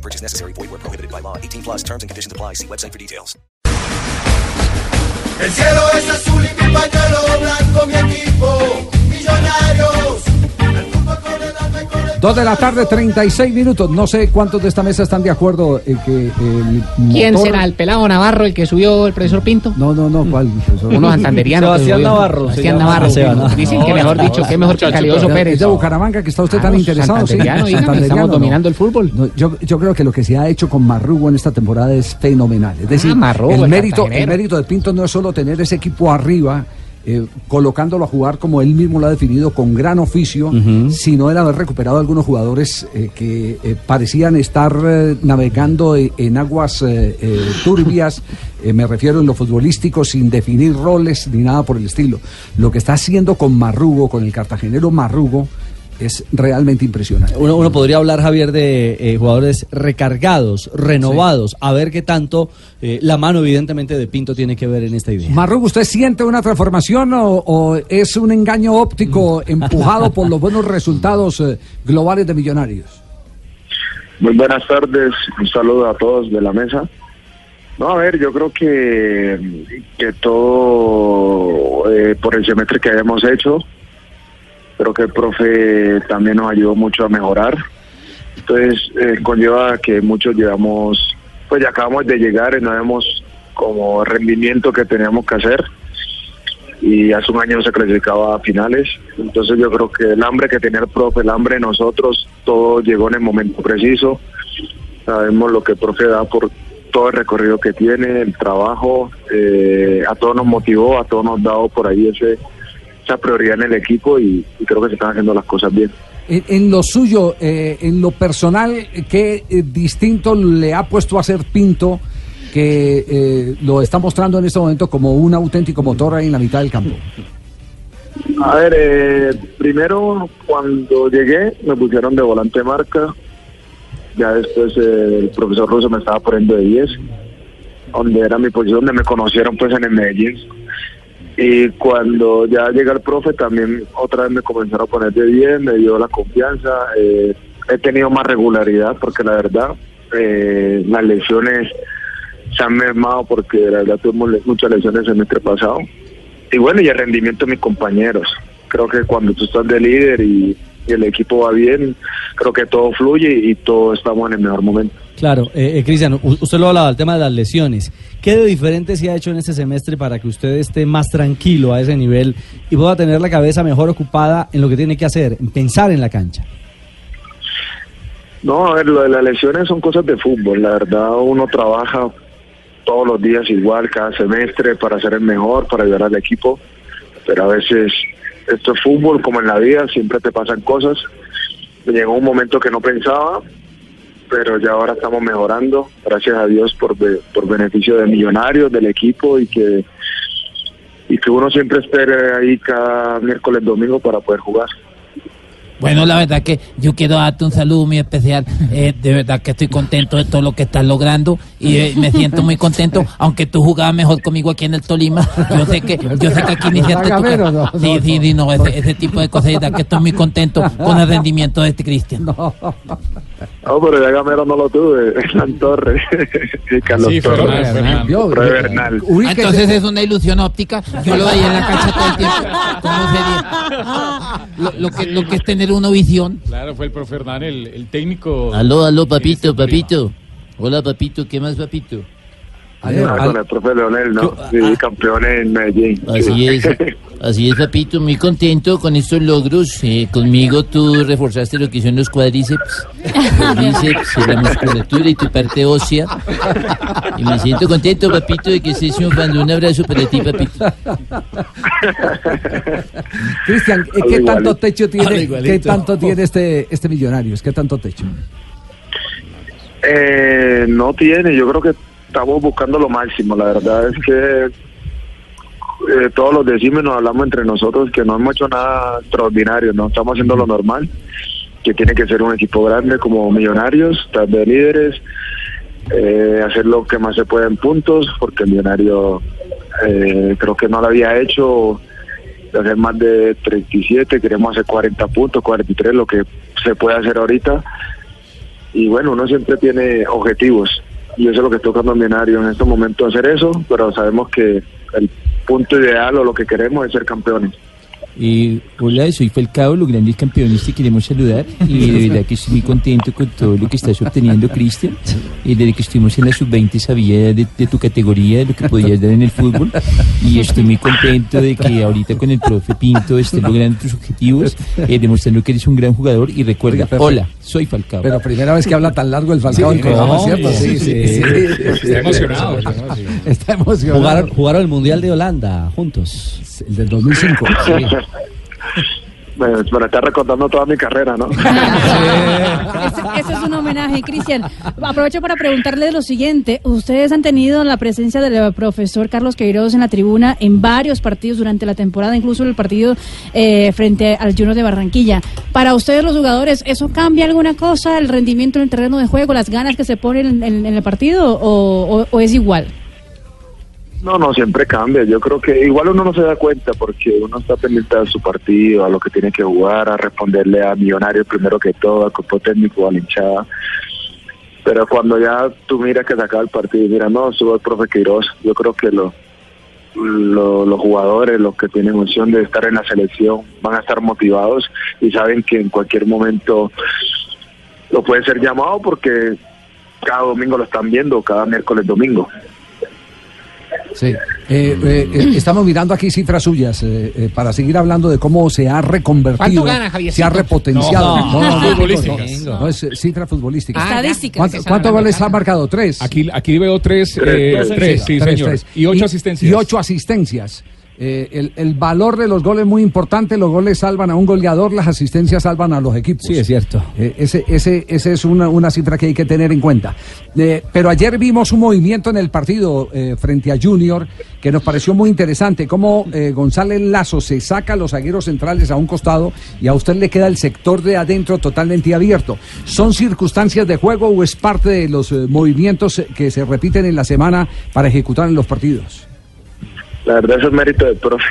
Purchase necessary. Void where prohibited by law. 18 plus terms and conditions apply. See website for details. El cielo es azul y mi pañuelo blanco, mi equipo, millonarios. El fútbol Dos de la tarde, 36 minutos. No sé cuántos de esta mesa están de acuerdo en que el ¿Quién motor- será? ¿El pelado Navarro, el que subió el profesor Pinto? No, no, no, ¿cuál? Uno santanderiano. que Sebastián subió. Navarro, se Sebastián llama. Navarro. Seba, ¿no? Dicen que mejor dicho, que mejor que Calidoso Es Pérez. de Bucaramanga, que está usted tan Claro, interesado. sí. santanderiano, dígame, Santanderiano, estamos ¿no? dominando el fútbol. No, yo, yo creo que lo que se ha hecho con Marrugo en esta temporada es fenomenal. Es decir, Ah, Marrugo, el, el mérito, el cartagenero. mérito de Pinto no es solo tener ese equipo arriba, eh, colocándolo a jugar como él mismo lo ha definido, con gran oficio, sino el haber recuperado algunos jugadores eh, que eh, parecían estar navegando e- en aguas turbias, me refiero en lo futbolístico, sin definir roles ni nada por el estilo. Lo que está haciendo con Marrugo, con el cartagenero Marrugo, es realmente impresionante. Uno, uno podría hablar, Javier, de eh, jugadores recargados, renovados, a ver qué tanto eh, la mano, evidentemente, de Pinto tiene que ver en esta idea. Marrugo, ¿usted siente una transformación o, o es un engaño óptico empujado por los buenos resultados eh, globales de Millonarios? Muy buenas tardes, un saludo a todos de la mesa. No, a ver, yo creo que, que todo eh, por el semestre que hayamos hecho, creo que el profe también nos ayudó mucho a mejorar. Entonces, eh, conlleva que muchos llevamos, pues ya acabamos de llegar y no vemos como rendimiento que teníamos que hacer. Y hace un año se clasificaba a finales. Entonces, yo creo que el hambre que tenía el profe, el hambre de nosotros, todo llegó en el momento preciso. Sabemos lo que el profe da por todo el recorrido que tiene, el trabajo, eh, a todos nos motivó, a todos nos dado por ahí ese prioridad en el equipo y, y creo que se están haciendo las cosas bien. En, en lo suyo, eh, en lo personal, ¿qué eh, distinto le ha puesto a hacer Pinto que eh, lo está mostrando en este momento como un auténtico motor ahí en la mitad del campo? A ver, eh, primero cuando llegué me pusieron de volante marca, ya después eh, el profesor Russo me estaba poniendo de 10, donde era mi posición, donde me conocieron pues en el Medellín. Y cuando ya llega el profe también otra vez me comenzaron a poner de 10, me dio la confianza, eh, he tenido más regularidad porque la verdad eh, las lesiones se han mermado porque la verdad tuvimos muchas lesiones el semestre pasado. Y bueno, y el rendimiento de mis compañeros. Creo que cuando tú estás de líder y, y el equipo va bien, creo que todo fluye y todos estamos en el mejor momento. Claro, eh, eh, Cristian, usted lo hablaba, el tema de las lesiones. ¿Qué de diferente se ha hecho en este semestre para que usted esté más tranquilo a ese nivel y pueda tener la cabeza mejor ocupada en lo que tiene que hacer, en pensar en la cancha? No, a ver, lo de las lesiones son cosas de fútbol. La verdad, uno trabaja todos los días igual, cada semestre, para ser el mejor, para ayudar al equipo. Pero a veces, esto es fútbol, como en la vida, siempre te pasan cosas. Llegó un momento que no pensaba, pero ya ahora estamos mejorando. Gracias a Dios por, por beneficio de millonarios, del equipo y que y que uno siempre espere ahí cada miércoles, domingo para poder jugar. Bueno, la verdad que yo quiero darte un saludo muy especial. Eh, de verdad que estoy contento de todo lo que estás logrando y eh, me siento muy contento, aunque tú jugabas mejor conmigo aquí en el Tolima. Yo sé que yo sé que aquí iniciaste tu carrera. no, Sí, sí, sí, no, ese, ese tipo de cosas, de verdad que estoy muy contento con el rendimiento de este Cristian. No, pero ya Gamero no lo tuve, Hernán Torres, Carlos Sí, Torres, Entonces es una ilusión óptica. Yo lo veía en la cancha todo el tiempo. ¿Cómo sería? Lo, lo que, lo que es tener una visión. Claro, fue el profe Hernán, el, el técnico. Aló, aló, papito, papito. Hola, papito, ¿qué más, papito? Ale- Ah, ale- con el profe Leonel, ¿no? Sí, campeón en Medellín. Así es, así es, papito, muy contento con estos logros. Eh, conmigo tú reforzaste lo que son los cuádriceps, los bíceps, y la musculatura y tu parte ósea. Y me siento contento, papito, de que estés triunfando. Un abrazo para ti, papito. Cristian, ¿eh, ¿qué igualito. tanto techo tiene, ¿qué tanto tiene este, este Millonarios? ¿Qué tanto techo? Eh, no tiene, yo creo que estamos buscando lo máximo. La verdad es que eh, todos los decimos nos hablamos entre nosotros que no hemos hecho nada extraordinario, no estamos haciendo lo normal, que tiene que ser un equipo grande como Millonarios, estar de líderes, eh, hacer lo que más se puede en puntos, porque el Millonario eh, creo que no lo había hecho de hacer más de 37, queremos hacer 40 puntos, 43, lo que se puede hacer ahorita. Y bueno, uno siempre tiene objetivos y eso es lo que está buscando Millonario en estos momentos hacer eso, pero sabemos que el punto ideal o lo que queremos es ser campeones. Eh, hola, soy Falcao, los grandes campeones te queremos saludar y de verdad que estoy muy contento con todo lo que estás obteniendo, Cristian. Y desde que estuvimos en la sub-20 sabía de, de tu categoría, de lo que podías dar en el fútbol y estoy muy contento de que ahorita con el profe Pinto estés logrando tus objetivos, eh, demostrando que eres un gran jugador y recuerda, hola, soy Falcao. Pero primera vez que habla tan largo el Falcao Sí, programa, no, ¿cierto? sí, sí, Está emocionado, está emocionado. Está emocionado. Jugaron, jugaron el Mundial de Holanda juntos. El del 2005. Bueno, para estar recordando toda mi carrera, ¿no? Ese, ese es un homenaje, Cristian. Aprovecho para preguntarle lo siguiente. Ustedes han tenido la presencia del profesor Carlos Queiroz en la tribuna en varios partidos durante la temporada, incluso el partido eh, frente al Junior de Barranquilla. Para ustedes los jugadores, ¿eso cambia alguna cosa? ¿El rendimiento en el terreno de juego, las ganas que se ponen en, en- en el partido o es igual? No, no, siempre cambia. Yo creo que igual uno no se da cuenta porque uno está pendiente de su partido, a lo que tiene que jugar, a responderle a Millonarios primero que todo, al cuerpo técnico, a la hinchada. Pero cuando ya tú miras que se el partido mira, no, subo el profe Queiroz, yo creo que lo, lo- los jugadores, los que tienen opción de estar en la selección, van a estar motivados y saben que en cualquier momento lo puede ser llamado porque cada domingo lo están viendo, cada miércoles domingo. Sí. Eh, eh, eh, estamos mirando aquí cifras suyas eh, eh, para seguir hablando de cómo se ha reconvertido, ¿Cuánto gana, se ha repotenciado. No, no, futbolísticas. no, no, es cifra futbolística. Ah, Estadísticas. ¿Cuánto- ¿Cuántos gana, goles ha marcado? ¿Tres? Aquí, aquí veo tres, eh, Tres, tres, sí, Tres, señor. tres. Y ocho asistencias. Y ocho asistencias. Eh, el, el valor de los goles es muy importante. Los goles salvan a un goleador, las asistencias salvan a los equipos. Sí, es cierto. Eh, ese, ese, ese es una, una cifra que hay que tener en cuenta. Eh, pero ayer vimos un movimiento en el partido eh, frente a Junior que nos pareció muy interesante. Cómo González Lazo se saca a los zagueros centrales a un costado y a usted le queda el sector de adentro totalmente abierto. ¿Son circunstancias de juego o es parte de los movimientos que se repiten en la semana para ejecutar en los partidos? La verdad eso es mérito del profe.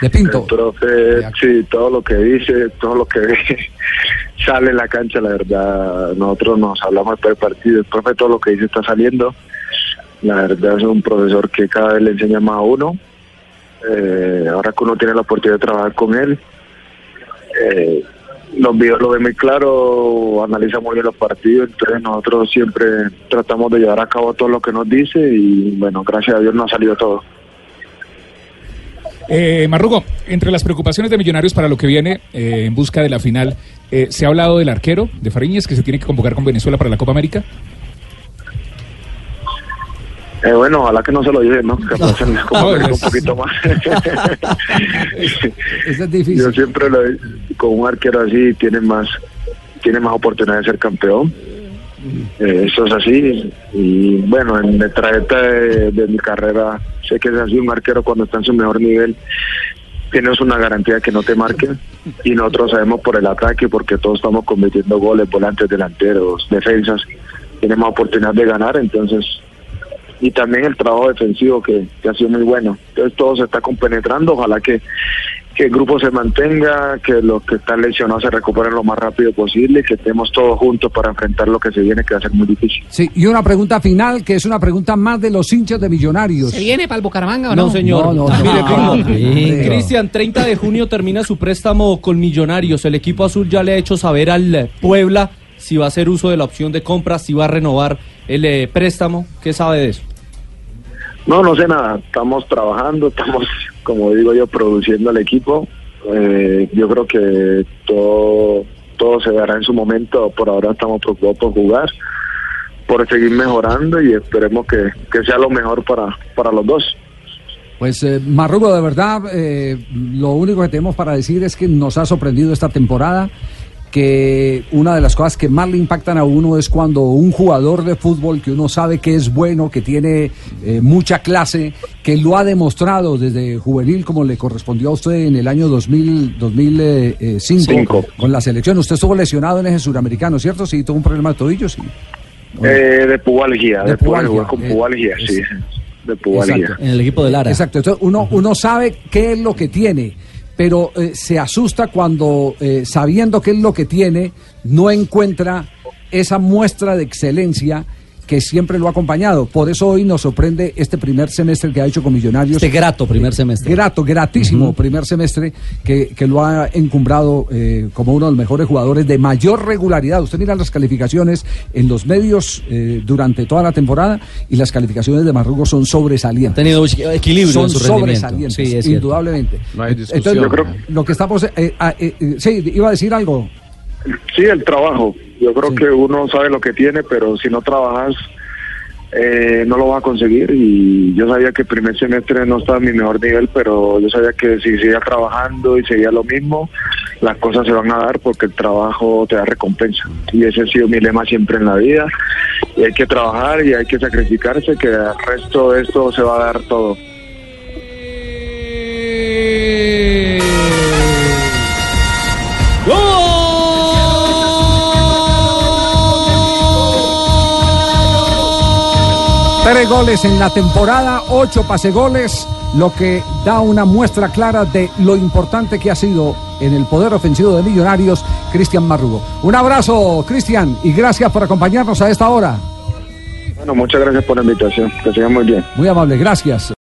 De Pinto. El profe, sí, todo lo que dice, todo lo que ve, sale en la cancha, la verdad. Nosotros nos hablamos después del partido, el profe todo lo que dice está saliendo. La verdad es un profesor que cada vez le enseña más a uno. Eh, ahora que uno tiene la oportunidad de trabajar con él, eh, videos lo ve muy claro, analiza muy bien los partidos, entonces nosotros siempre tratamos de llevar a cabo todo lo que nos dice y bueno, gracias a Dios nos ha salido todo. Eh, Marrugo, entre las preocupaciones de Millonarios para lo que viene eh, en busca de la final, eh, ¿se ha hablado del arquero de Fariñez que se tiene que convocar con Venezuela para la Copa América? Eh, bueno, ojalá que no se lo lleven, ¿no? Que pasen No, un es- poquito más. Eso es difícil. Yo siempre lo he- con un arquero así tiene más tiene más oportunidad de ser campeón. Eh, eso es así. Y bueno, en el trayecto de, mi carrera, sé que es así. Un arquero cuando está en su mejor nivel, tienes una garantía que no te marquen. Y nosotros sabemos por el ataque, porque todos estamos convirtiendo goles, volantes, delanteros, defensas. Tenemos oportunidad de ganar, entonces y también el trabajo defensivo que, que ha sido muy bueno. Entonces todo se está compenetrando, ojalá que, que el grupo se mantenga, que los que están lesionados se recuperen lo más rápido posible y que estemos todos juntos para enfrentar lo que se viene, que va a ser muy difícil. Sí, y una pregunta final, que es una pregunta más de los hinchas de Millonarios. ¿Se viene para el Bucaramanga o no? No, señor. No, no, no. Mire, Ah. Cristian, 30 de junio termina su préstamo con Millonarios. El equipo azul ya le ha hecho saber al Puebla si va a hacer uso de la opción de compra, si va a renovar el eh, préstamo. ¿Qué sabe de eso? No, no sé nada, estamos trabajando, estamos, como digo yo, produciendo al equipo. Eh, yo creo que todo, todo se dará en su momento, por ahora estamos preocupados por jugar, por seguir mejorando y esperemos que, que sea lo mejor para, para los dos. Pues eh, Marrugo, de verdad, eh, lo único que tenemos para decir es que nos ha sorprendido esta temporada. Que una de las cosas que más le impactan a uno es cuando un jugador de fútbol que uno sabe que es bueno, que tiene eh, mucha clase, que lo ha demostrado desde juvenil como le correspondió a usted en el año 2000, 2005 Cinco. con la selección. Usted estuvo lesionado en ese suramericano, ¿cierto? Sí, tuvo un problema de tobillo, sí. Eh, de pubalgia, De de, pubalgia, pubalgia, con eh, pubalgia, sí, de pubalgia. Exacto. En el equipo de Lara. Exacto, entonces uno, uno sabe qué es lo que tiene, pero eh, se asusta cuando, eh, sabiendo qué es lo que tiene, no encuentra esa muestra de excelencia que siempre lo ha acompañado. Por eso hoy nos sorprende este primer semestre que ha hecho con Millonarios. Este grato primer semestre. Grato, gratísimo primer semestre que, que lo ha encumbrado eh, como uno de los mejores jugadores de mayor regularidad. Usted mira las calificaciones en los medios eh, durante toda la temporada y las calificaciones de Marrugo son sobresalientes. Ha tenido equilibrio son en su rendimiento. sobresalientes, Sí, indudablemente. No hay discusión. Entonces, Yo creo- lo que estamos... eh, ah, eh, eh, sí, iba a decir algo. Sí, el trabajo. Yo creo que uno sabe lo que tiene, pero si no trabajas, eh, no lo vas a conseguir. Y yo sabía que el primer semestre no estaba en mi mejor nivel, pero yo sabía que si seguía trabajando y seguía lo mismo, las cosas se van a dar porque el trabajo te da recompensa. Y ese ha sido mi lema siempre en la vida. Y hay que trabajar y hay que sacrificarse, que el resto de esto se va a dar todo. Goles en la temporada, ocho pase goles, lo que da una muestra clara de lo importante que ha sido en el poder ofensivo de Millonarios, Cristian Marrugo. Un abrazo, Cristian, y gracias por acompañarnos a esta hora. Bueno, muchas gracias por la invitación. Que sigan muy bien. Muy amable, gracias.